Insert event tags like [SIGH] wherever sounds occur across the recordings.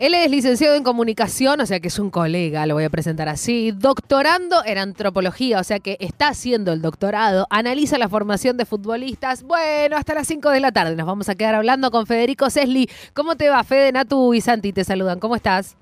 Él es licenciado en comunicación, o sea que es un colega, lo voy a presentar así. Doctorando en antropología, o sea que está haciendo el doctorado. Analiza la formación de futbolistas. Bueno, hasta las 5 de la tarde nos vamos a quedar hablando con Federico Sesli. ¿Cómo te va, Fede, Natu y Santi? Te saludan. ¿Cómo estás?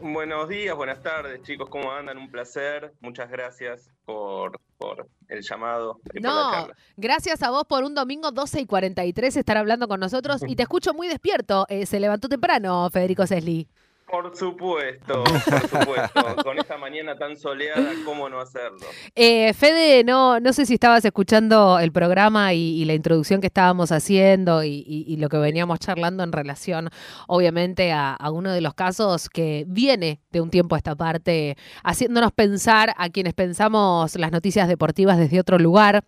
Buenos días, buenas tardes, chicos. ¿Cómo andan? Un placer. Muchas gracias por, por el llamado. Y no, gracias a vos por un domingo 12 y 43 estar hablando con nosotros. Y te [LAUGHS] escucho muy despierto. Eh, se levantó temprano, Federico Sesli. Por supuesto, por supuesto. [LAUGHS] Con esta mañana tan soleada, ¿cómo no hacerlo? Eh, Fede, no, no sé si estabas escuchando el programa y, la introducción que estábamos haciendo y, lo que veníamos charlando en relación, obviamente, a, a, uno de los casos que viene de un tiempo a esta parte, haciéndonos pensar a quienes pensamos las noticias deportivas desde otro lugar.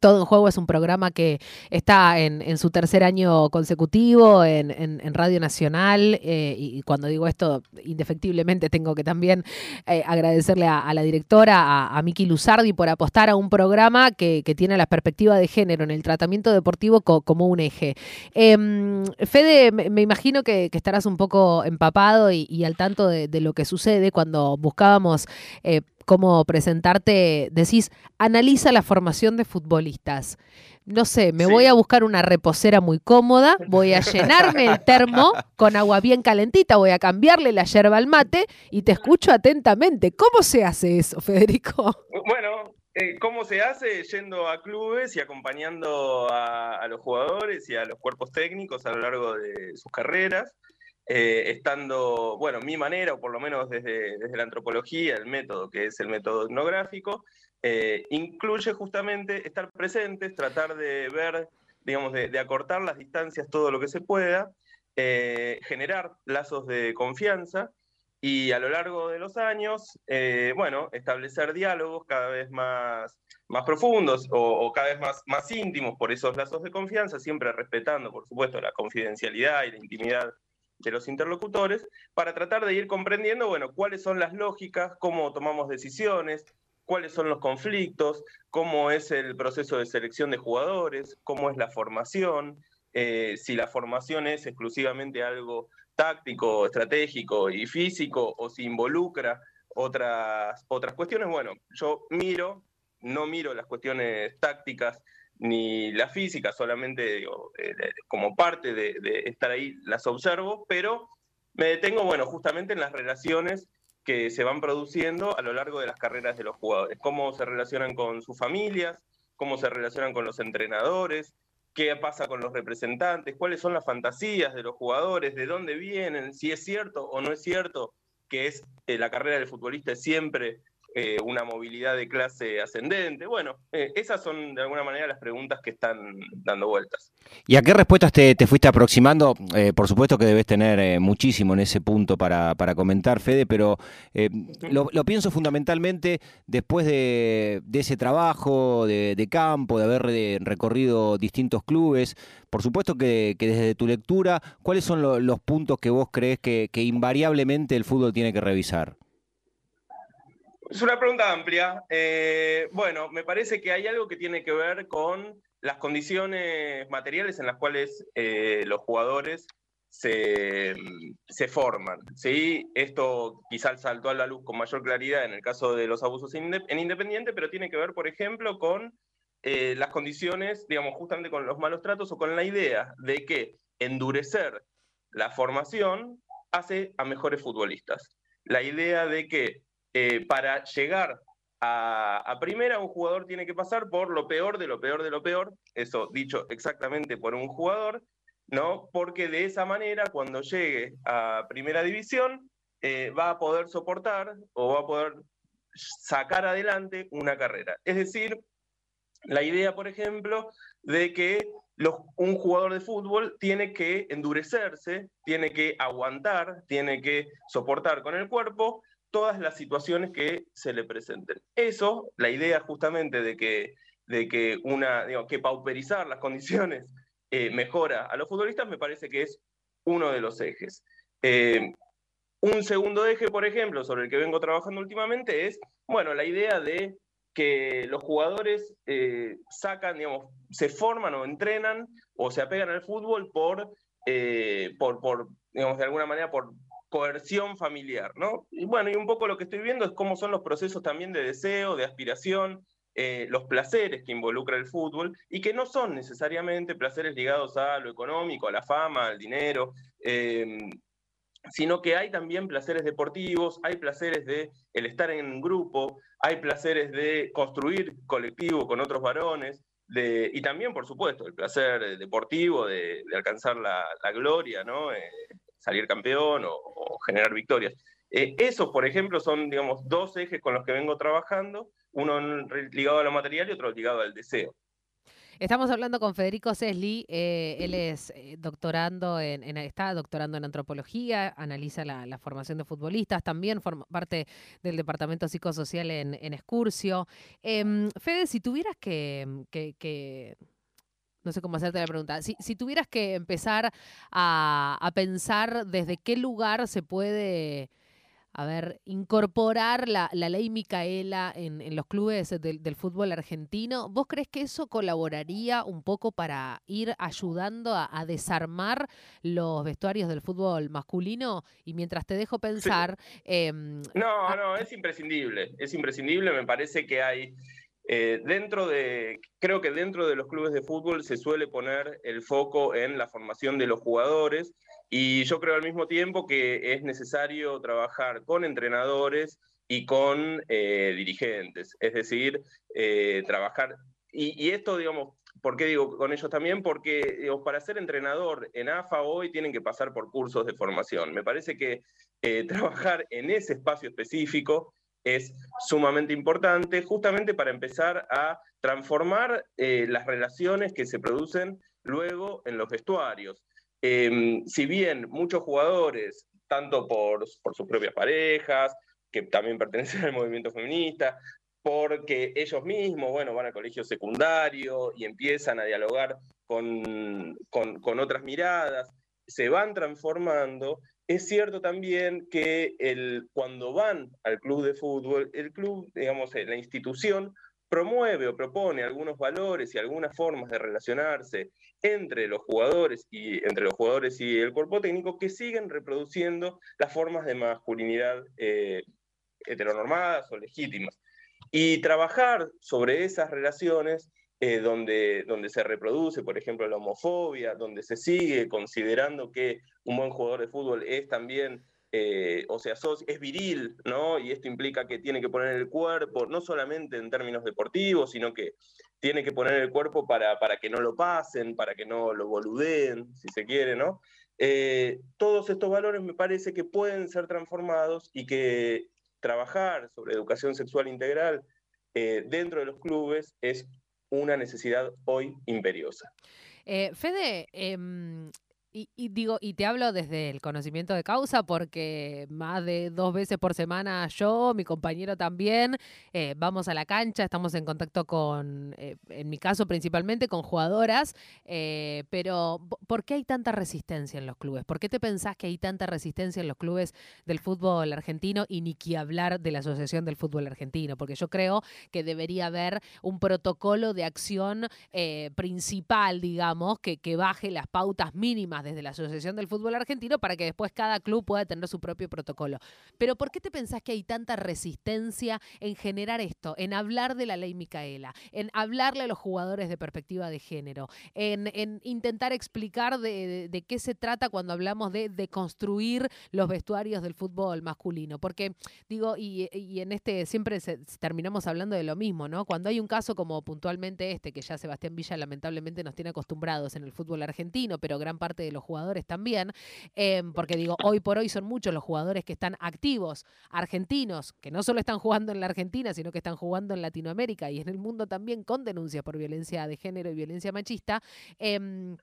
Todo en Juego es un programa que está en, su tercer año consecutivo en, Radio Nacional eh, y cuando digo esto, indefectiblemente tengo que también eh, agradecerle a, la directora, a, Miki Luzardi, por apostar a un programa que, tiene la perspectiva de género en el tratamiento deportivo como un eje. Em, Fede, me, imagino que, estarás un poco empapado y, al tanto de, de, lo que sucede cuando buscábamos eh, cómo presentarte, decís, analiza la formación de futbolistas. No sé, me voy a buscar una reposera muy cómoda, voy a llenarme el termo con agua bien calentita, voy a cambiarle la yerba al mate y te escucho atentamente. ¿Cómo se hace eso, Federico? Bueno, eh, ¿Cómo se hace? Yendo a clubes y acompañando a, los jugadores y a los cuerpos técnicos a lo largo de sus carreras. Eh, estando, bueno, mi manera, o por lo menos desde, desde, la antropología, el método, que es el método etnográfico, eh, incluye justamente estar presentes, tratar de ver, digamos, de, acortar las distancias todo lo que se pueda, eh, generar lazos de confianza y a lo largo de los años, bueno, establecer diálogos cada vez más, más profundos o, o, cada vez más, más íntimos por esos lazos de confianza, siempre respetando, por supuesto, la confidencialidad y la intimidad de los interlocutores para tratar de ir comprendiendo, bueno, cuáles son las lógicas, cómo tomamos decisiones, cuáles son los conflictos, cómo es el proceso de selección de jugadores, cómo es la formación, eh, si la formación es exclusivamente algo táctico, estratégico y físico o si involucra otras, otras cuestiones. Bueno, yo miro, no miro las cuestiones tácticas ni la física, solamente eh, como parte de, estar ahí las observo, pero me detengo, bueno, justamente en las relaciones que se van produciendo a lo largo de las carreras de los jugadores, cómo se relacionan con sus familias, cómo se relacionan con los entrenadores, qué pasa con los representantes, cuáles son las fantasías de los jugadores, de dónde vienen, si es cierto o no es cierto que es eh, la carrera del futbolista es siempre eh, una movilidad de clase ascendente. Bueno, eh, esas son de alguna manera las preguntas que están dando vueltas. ¿Y a qué respuestas te, fuiste aproximando? Eh, por supuesto que debes tener muchísimo en ese punto para, comentar, Fede, pero lo, pienso fundamentalmente después de, ese trabajo de, campo, de haber recorrido distintos clubes. Por supuesto que, desde tu lectura, ¿cuáles son los puntos que vos crees que invariablemente el fútbol tiene que revisar? Es una pregunta amplia. Eh, bueno, me parece que hay algo que tiene que ver con las condiciones materiales en las cuales eh, los jugadores se, forman. ¿sí? Esto quizás saltó a la luz con mayor claridad en el caso de los abusos en Independiente, pero tiene que ver, por ejemplo, con eh, las condiciones, digamos, justamente con los malos tratos o con la idea de que endurecer la formación hace a mejores futbolistas. La idea de que eh, para llegar a, primera, un jugador tiene que pasar por lo peor de lo peor de lo peor, eso dicho exactamente por un jugador, ¿no? Porque de esa manera, cuando llegue a primera división, eh, va a poder soportar o va a poder sacar adelante una carrera. Es decir, la idea, por ejemplo, de que un jugador de fútbol tiene que endurecerse, tiene que aguantar, tiene que soportar con el cuerpo todas las situaciones que se le presenten. Eso, la idea justamente de que, de que, una, que pauperizar las condiciones eh, mejora a los futbolistas, me parece que es uno de los ejes. Eh, un segundo eje, por ejemplo, sobre el que vengo trabajando últimamente es, bueno, la idea de que los jugadores eh, sacan, digamos, se forman o entrenan o se apegan al fútbol por, por, por digamos, de alguna manera por coerción familiar, ¿no? Y bueno, y un poco lo que estoy viendo es cómo son los procesos también de deseo, de aspiración, eh, los placeres que involucra el fútbol y que no son necesariamente placeres ligados a lo económico, a la fama, al dinero, em, sino que hay también placeres deportivos, hay placeres de el estar en grupo, hay placeres de construir colectivo con otros varones, y también, por supuesto, el placer deportivo de, alcanzar la, gloria, ¿no? Eh, salir campeón o, generar victorias. Eh, esos, por ejemplo, son, digamos, dos ejes con los que vengo trabajando, uno ligado a lo material y otro ligado al deseo. Estamos hablando con Federico Cesli, eh, él es eh, doctorando en, está doctorando en antropología, analiza la, formación de futbolistas, también forma parte del departamento psicosocial en, en Escurcio. Em, Fede, si tuvieras que, no sé cómo hacerte la pregunta. Si, tuvieras que empezar a, pensar desde qué lugar se puede a ver, incorporar la, ley Micaela en, los clubes del, fútbol argentino, ¿vos crees que eso colaboraría un poco para ir ayudando a, desarmar los vestuarios del fútbol masculino? Y mientras te dejo pensar... Em, no, no, es imprescindible, es imprescindible, me parece que hay... Eh, dentro de, creo que dentro de los clubes de fútbol se suele poner el foco en la formación de los jugadores, y yo creo al mismo tiempo que es necesario trabajar con entrenadores y con eh, dirigentes, es decir, eh, trabajar, y, esto, digamos, ¿por qué digo con ellos también? Porque para ser entrenador en AFA hoy tienen que pasar por cursos de formación. Me parece que eh, [LAUGHS] trabajar en ese espacio específico es sumamente importante, justamente para empezar a transformar las relaciones que se producen luego en los vestuarios. Em, si bien muchos jugadores, tanto por, por sus propias parejas, que también [LAUGHS] pertenecen al movimiento feminista, porque ellos mismos, bueno, van al colegio secundario y empiezan a dialogar con, con, otras miradas, se van transformando. Es cierto también que cuando van al club de fútbol, el club, digamos, la institución promueve o propone algunos valores y algunas formas de relacionarse entre los jugadores y entre los jugadores y el cuerpo técnico que siguen reproduciendo las formas de masculinidad eh, heteronormadas o legítimas. Y trabajar sobre esas relaciones eh, donde, donde se reproduce, por ejemplo, la homofobia, donde se sigue considerando que un buen jugador de fútbol es también eh, o sea, es viril, ¿no? Y esto implica que tiene que poner el cuerpo, no solamente en términos deportivos, sino que tiene que poner el cuerpo para, para que no lo pasen, para que no lo boludeen, si se quiere, ¿no? Eh, todos estos valores me parece que pueden ser transformados y que trabajar sobre educación sexual integral dentro de los clubes es una necesidad hoy imperiosa. Fede, em, y, digo, y te hablo desde el conocimiento de causa porque más de dos veces por semana yo, mi compañero también, eh, vamos a la cancha, estamos en contacto con, eh, en mi caso principalmente, con jugadoras, eh, pero ¿por qué hay tanta resistencia en los clubes? ¿Por qué te pensás que hay tanta resistencia en los clubes del fútbol argentino y ni que hablar de la Asociación del Fútbol Argentino? Porque yo creo que debería haber un protocolo de acción principal, digamos, que, que baje las pautas mínimas desde la Asociación del Fútbol Argentino para que después cada club pueda tener su propio protocolo. Pero ¿por qué te pensás que hay tanta resistencia en generar esto, en hablar de la ley Micaela, en hablarle a los jugadores de perspectiva de género, en, intentar explicar de, qué se trata cuando hablamos de, construir los vestuarios del fútbol masculino? Porque digo, y, en este siempre terminamos hablando de lo mismo, ¿no? Cuando hay un caso como puntualmente este, que ya Sebastián Villa lamentablemente nos tiene acostumbrados en el fútbol argentino, pero gran parte de los jugadores también, em, porque digo, hoy por hoy son muchos los jugadores que están activos, argentinos, que no solo están jugando en la Argentina, sino que están jugando en Latinoamérica y en el mundo también con denuncias por violencia de género y violencia machista. Em,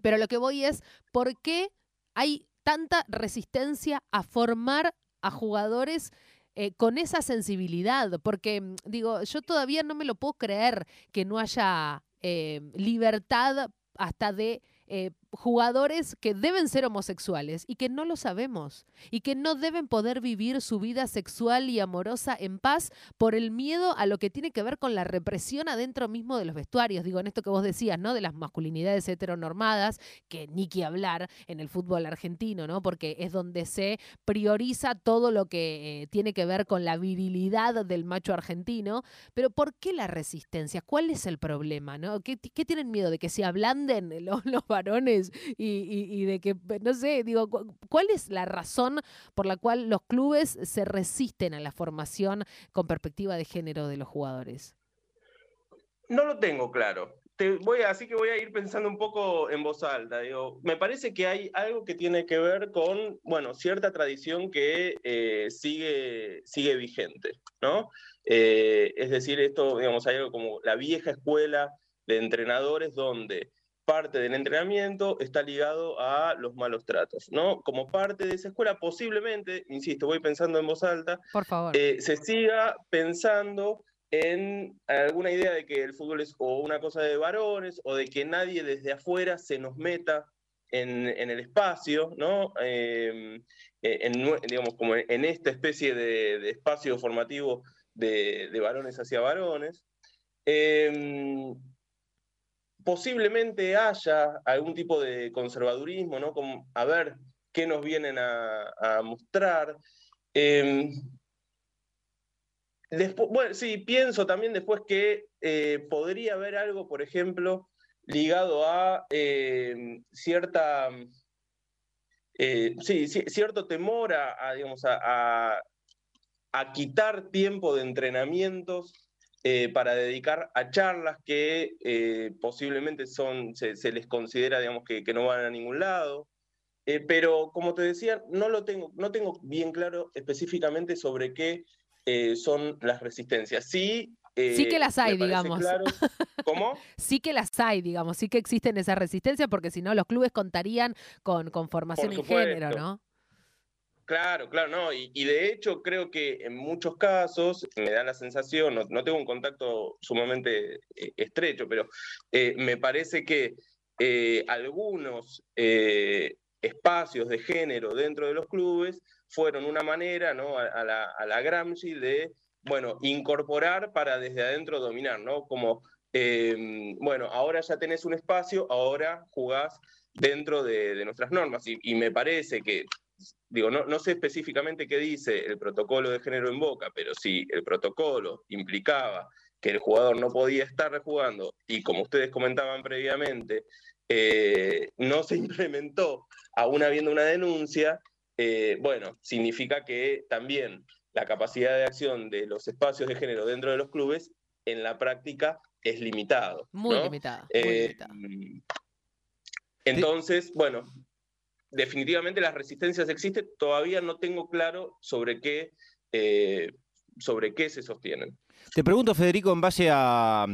pero lo que voy es, ¿por qué hay tanta resistencia a formar a jugadores eh, con esa sensibilidad, porque mm, digo, yo todavía no me lo puedo creer que no haya eh, libertad hasta de eh, jugadores que deben ser homosexuales y que no lo sabemos y que no deben poder vivir su vida sexual y amorosa en paz por el miedo a lo que tiene que ver con la represión adentro mismo de los vestuarios. Digo, en esto que vos decías, ¿no? De las masculinidades heteronormadas, que ni que hablar en el fútbol argentino, ¿no? Porque es donde se prioriza todo lo que eh, tiene que ver con la virilidad del macho argentino. Pero ¿por qué la resistencia? ¿Cuál es el problema? ¿no? ¿Qué, tienen miedo? ¿De que se ablanden [LAUGHS] los, los varones y, de que, no sé, digo, ¿cuál es la razón por la cual los clubes se resisten a la formación con perspectiva de género de los jugadores? No lo tengo claro. Te voy así que voy a ir pensando un poco en voz alta. Me parece que hay algo que tiene que ver con, bueno, cierta tradición que eh, sigue, sigue vigente, ¿no? Eh, es decir, esto, digamos, hay algo como la vieja escuela de entrenadores donde parte del entrenamiento está ligado a los malos tratos, ¿no? Como parte de esa escuela, posiblemente, insisto, voy pensando en voz alta, Por favor. Eh, se siga pensando en alguna idea de que el fútbol es o una cosa de varones o de que nadie desde afuera se nos meta en, el espacio, ¿no? Em, en, digamos, como en esta especie de, espacio formativo de, de, varones hacia varones. Eh, posiblemente haya algún tipo de conservadurismo, ¿no? A ver qué nos vienen a, mostrar. Em, después, bueno, sí, pienso también después que eh, podría haber algo, por ejemplo, ligado a em, cierta, eh, sí, cierto temor a, digamos, a quitar tiempo de entrenamientos eh, para dedicar a charlas que eh, posiblemente son, se, les considera, digamos, que, no van a ningún lado. Eh, pero como te decía, no lo tengo, no tengo bien claro específicamente sobre qué son las resistencias. Sí, sí que las hay, digamos. [LAUGHS] ¿Cómo? sí que las hay, digamos, sí que existen esas resistencias, porque si no los clubes contarían con, con formación en género, ¿no? Claro, claro, no, y, de hecho creo que en muchos casos me da la sensación, no, tengo un contacto sumamente eh, estrecho, pero eh, me parece que eh, algunos espacios de género dentro de los clubes fueron una manera, ¿no? A, la, a la, Gramsci de, bueno, incorporar para desde adentro dominar, ¿no? Como, bueno, ahora ya tenés un espacio, ahora jugás dentro de, nuestras normas, y me parece que digo, no, no, sé específicamente qué dice el protocolo de género en Boca, pero si el protocolo implicaba que el jugador no podía estar rejugando y como ustedes comentaban previamente, eh, no se [LAUGHS] implementó aún habiendo una denuncia, eh, bueno, significa que también la capacidad de acción de los espacios de género dentro de los clubes en la práctica es limitado. Muy. Eh, entonces, bueno, definitivamente las resistencias existen, todavía no tengo claro sobre qué, eh, sobre qué se sostienen. Te pregunto, Federico, en base a,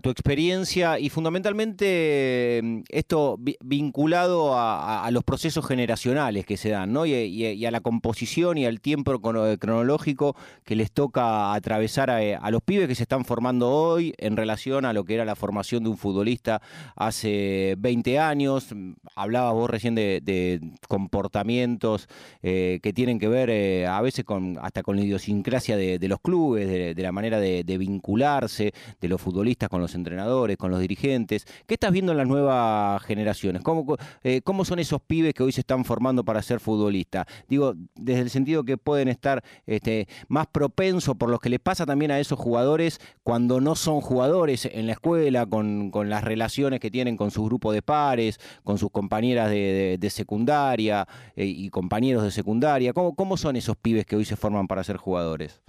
tu experiencia y fundamentalmente mm, esto vinculado a, los procesos generacionales que se dan, ¿no? Y, a la composición y al tiempo cronológico que les toca atravesar a, los pibes que se están formando hoy en relación a lo que era la formación de un futbolista hace 20 años. Hablabas vos recién de, comportamientos eh, que tienen que ver eh, a veces con hasta con la idiosincrasia de, los clubes, de la manera de de, vincularse de los futbolistas con los entrenadores, con los dirigentes. ¿Qué estás viendo en las nuevas generaciones? ¿Cómo, eh, cómo son esos pibes que hoy se están formando para ser futbolistas? Digo, desde el sentido que pueden estar este, más propensos por lo que les pasa también a esos jugadores cuando no son jugadores en la escuela, con, las relaciones que tienen con su grupo de pares, con sus compañeras de, secundaria eh, y compañeros de secundaria. ¿Cómo, ¿Cómo son esos pibes que hoy se forman para ser jugadores?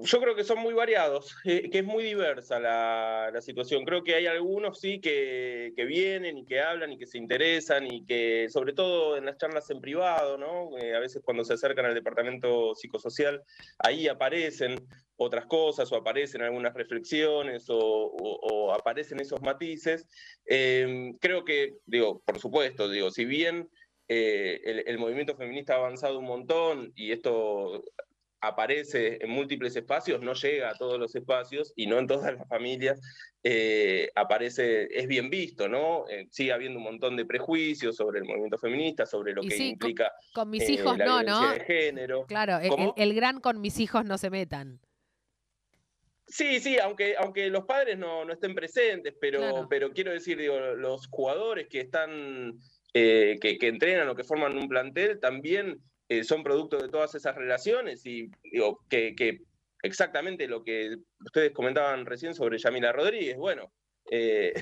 Yo creo que son muy variados, [LAUGHS] eh, que es muy diversa la, situación. Creo que hay algunos, sí, que, vienen y que hablan y que se interesan y que, sobre todo en las charlas en privado, ¿no? Eh, a veces cuando se acercan al departamento psicosocial, ahí aparecen otras cosas o aparecen algunas reflexiones o, aparecen esos matices. Em, creo que, digo, por supuesto, digo, si bien eh, el movimiento feminista ha avanzado un montón y esto aparece en múltiples espacios, no llega a todos los espacios y no en todas las familias eh, aparece, es bien visto, ¿no? Eh, sigue habiendo un montón de prejuicios sobre el movimiento feminista, sobre lo que implica con, mis hijos la no, ¿no? de género. Claro, el, gran con mis hijos no se metan. Sí, sí, aunque, aunque los padres no, estén presentes, pero, pero quiero decir, digo, los jugadores que están, que, que entrenan o que forman un plantel también eh, son producto de todas esas relaciones y digo, que, exactamente lo que ustedes comentaban recién sobre Yamila Rodríguez, bueno, eh,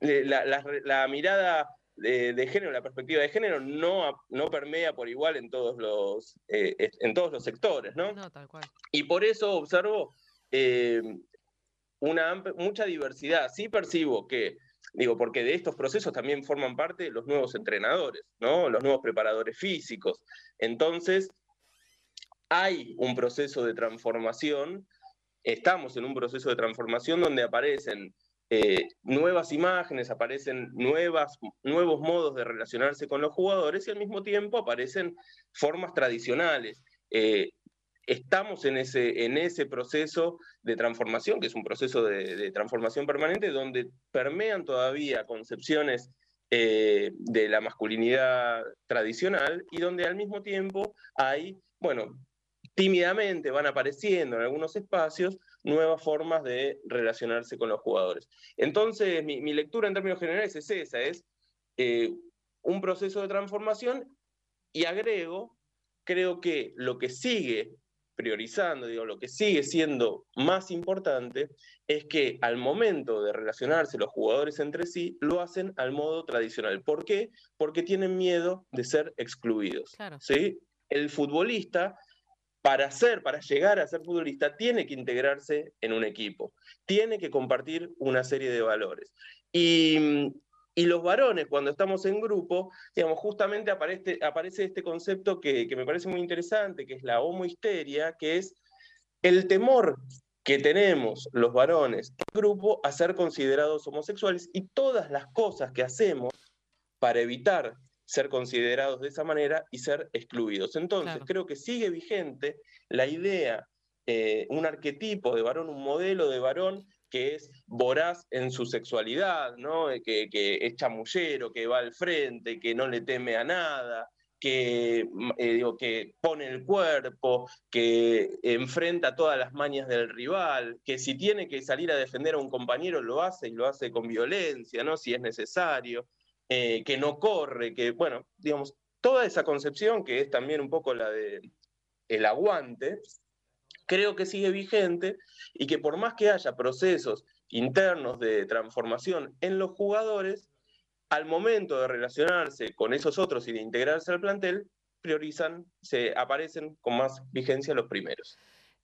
[LAUGHS] la, mirada de, género, la perspectiva de género no, no permea por igual en todos los, eh, en todos los sectores, ¿no? No, tal cual. Y por eso observo una mucha diversidad. Sí percibo que Digo, porque de estos procesos también forman parte los nuevos entrenadores, ¿no? Los nuevos preparadores físicos. Entonces, hay un proceso de transformación, estamos en un proceso de transformación donde aparecen eh, nuevas imágenes, aparecen nuevas, nuevos modos de relacionarse con los jugadores y al mismo tiempo aparecen formas tradicionales. Eh, estamos en ese, en ese proceso de transformación, que es un proceso de, transformación permanente, donde permean todavía concepciones eh, de la masculinidad tradicional y donde al mismo tiempo hay, bueno, tímidamente van apareciendo en algunos espacios nuevas formas de relacionarse con los jugadores. Entonces, mi, lectura en términos generales es esa, es eh, un proceso de transformación y agrego, creo que lo que sigue priorizando, digo, lo que sigue siendo más importante es que al momento de relacionarse los jugadores entre sí, lo hacen al modo tradicional. ¿Por qué? Porque tienen miedo de ser excluidos. ¿sí? El futbolista, para ser, para llegar a ser futbolista, tiene que integrarse en un equipo, tiene que compartir una serie de valores. Y y los varones, cuando estamos en grupo, digamos, justamente aparece, aparece este concepto que, me parece muy interesante, que es la homohisteria, que es el temor que tenemos los varones en grupo a ser considerados homosexuales y todas las cosas que hacemos para evitar ser considerados de esa manera y ser excluidos. Entonces, creo que sigue vigente la idea, eh, un arquetipo de varón, un modelo de varón que es voraz en su sexualidad, ¿no? Eh, que, es chamullero, que va al frente, que no le teme a nada, que, mm, eh, que pone el cuerpo, que enfrenta todas las mañas del rival, que si tiene que salir a defender a un compañero lo hace y lo hace con violencia, ¿no? si es necesario, eh, que no corre, que, bueno, digamos, toda esa concepción que es también un poco la de el aguante, creo que sigue vigente y que por más que haya procesos internos de transformación en los jugadores, al momento de relacionarse con esos otros y de integrarse al plantel, priorizan, se aparecen con más vigencia los primeros.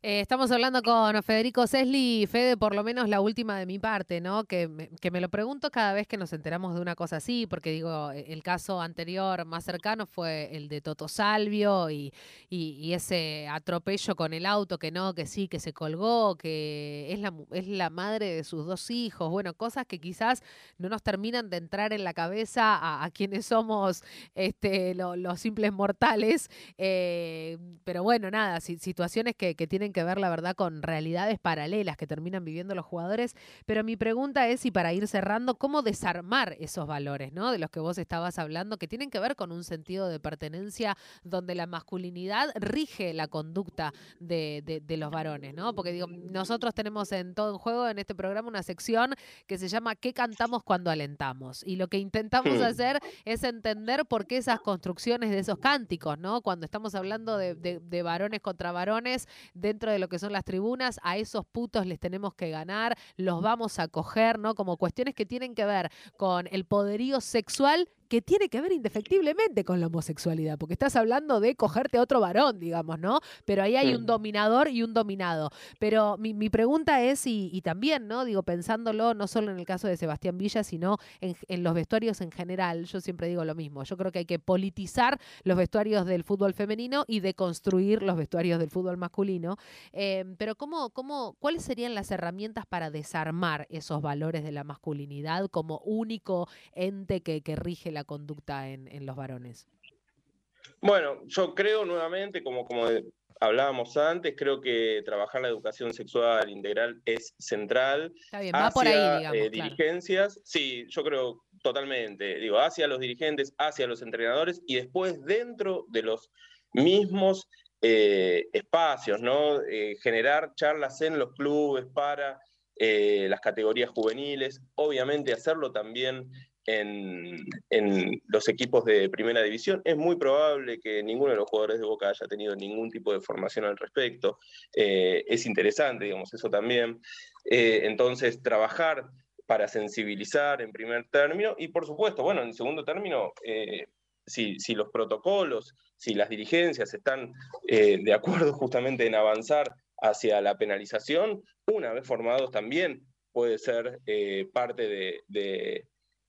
Eh, estamos hablando con Federico Sesli, Fede, por lo menos la última de mi parte, ¿no? Que me, que me lo pregunto cada vez que nos enteramos de una cosa así, porque digo, e, el caso anterior más cercano fue el de Toto Salvio y, y, ese atropello con el auto, que no, que sí, que se colgó, que es la, es la madre de sus dos hijos, bueno, cosas que quizás no nos terminan de entrar en la cabeza a, quienes somos este, los simples mortales, eh, pero bueno, nada, situaciones que, que tienen que ver, la verdad, con realidades paralelas que terminan viviendo los jugadores. Pero mi pregunta es, y para ir cerrando, ¿cómo desarmar esos valores, ¿no? De los que vos estabas hablando, que tienen que ver con un sentido de pertenencia donde la masculinidad rige la conducta de, de, los varones, ¿no? Porque digo, nosotros tenemos en todo en juego en este programa una sección que se llama ¿Qué cantamos cuando alentamos? Y lo que intentamos hmm. hacer es entender por qué esas construcciones de esos cánticos, ¿no? Cuando estamos hablando de, de varones contra varones dentro de lo que son las tribunas, a esos putos les tenemos que ganar, los vamos a coger, ¿no? Como cuestiones que tienen que ver con el poderío sexual que tiene que ver indefectiblemente con la homosexualidad, porque estás hablando de cogerte a otro varón, digamos, ¿no? Pero ahí hay un dominador y un dominado. Pero mi, pregunta es, y, también, ¿no? Digo, pensándolo no solo en el caso de Sebastián Villa, sino en, los vestuarios en general, yo siempre digo lo mismo, yo creo que hay que politizar los vestuarios del fútbol femenino y deconstruir los vestuarios del fútbol masculino. Em, pero ¿cómo, cómo, ¿cuáles serían las herramientas para desarmar esos valores de la masculinidad como único ente que, que rige la conducta en, los varones? Bueno, yo creo nuevamente, como, como hablábamos antes, creo que trabajar la educación sexual integral es central. Está bien, va por ahí, digamos. Eh, dirigencias, sí, yo creo totalmente, digo, hacia los dirigentes, hacia los entrenadores y después dentro de los mismos eh, espacios, ¿no? Eh, generar charlas en los clubes para las categorías juveniles, obviamente hacerlo también en, los equipos de primera división. Es muy probable que ninguno de los jugadores de Boca haya tenido ningún tipo de formación al respecto. Eh, es interesante, digamos, eso también. Eh, entonces, trabajar para sensibilizar en primer término y, por supuesto, bueno, en segundo término, eh, si, si, los protocolos, si las dirigencias están de acuerdo justamente en avanzar hacia la penalización, una vez formados también puede ser parte de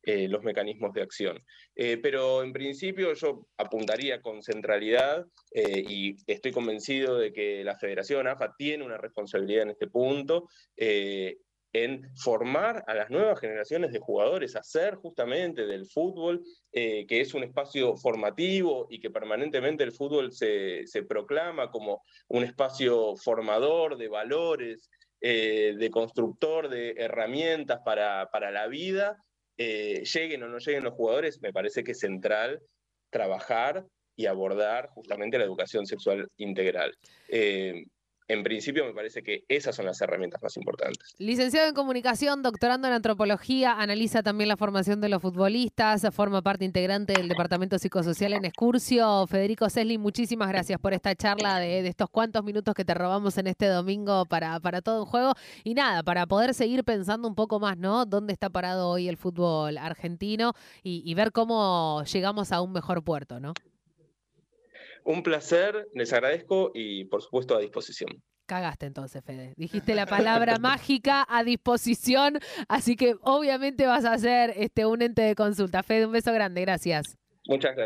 eh, los mecanismos de acción. Eh, pero en principio yo apuntaría con centralidad eh, y estoy convencido de que la Federación AFA tiene una responsabilidad en este punto en formar a las nuevas generaciones de jugadores, hacer justamente del fútbol, que es un espacio formativo y que permanentemente el fútbol se, proclama como un espacio formador de valores, de constructor de herramientas para, para la vida, eh, lleguen o no lleguen los jugadores, me parece que es central trabajar y abordar justamente la educación sexual integral. Eh, en principio me parece que esas son las herramientas más importantes. Licenciado en comunicación, doctorando en antropología, analiza también la formación de los futbolistas, forma parte integrante del Departamento Psicosocial en Escurcio. Federico Sesli, muchísimas gracias por esta charla de, estos cuantos minutos que te robamos en este domingo para, para todo un juego. Y nada, para poder seguir pensando un poco más, ¿no? ¿Dónde está parado hoy el fútbol argentino y ver cómo llegamos a un mejor puerto, ¿no? Un placer, les agradezco y por supuesto a disposición. Cagaste entonces, Fede. Dijiste la palabra [LAUGHS] mágica a disposición, así que obviamente vas a ser este, un ente de consulta. Fede, un beso grande, gracias. Muchas gracias.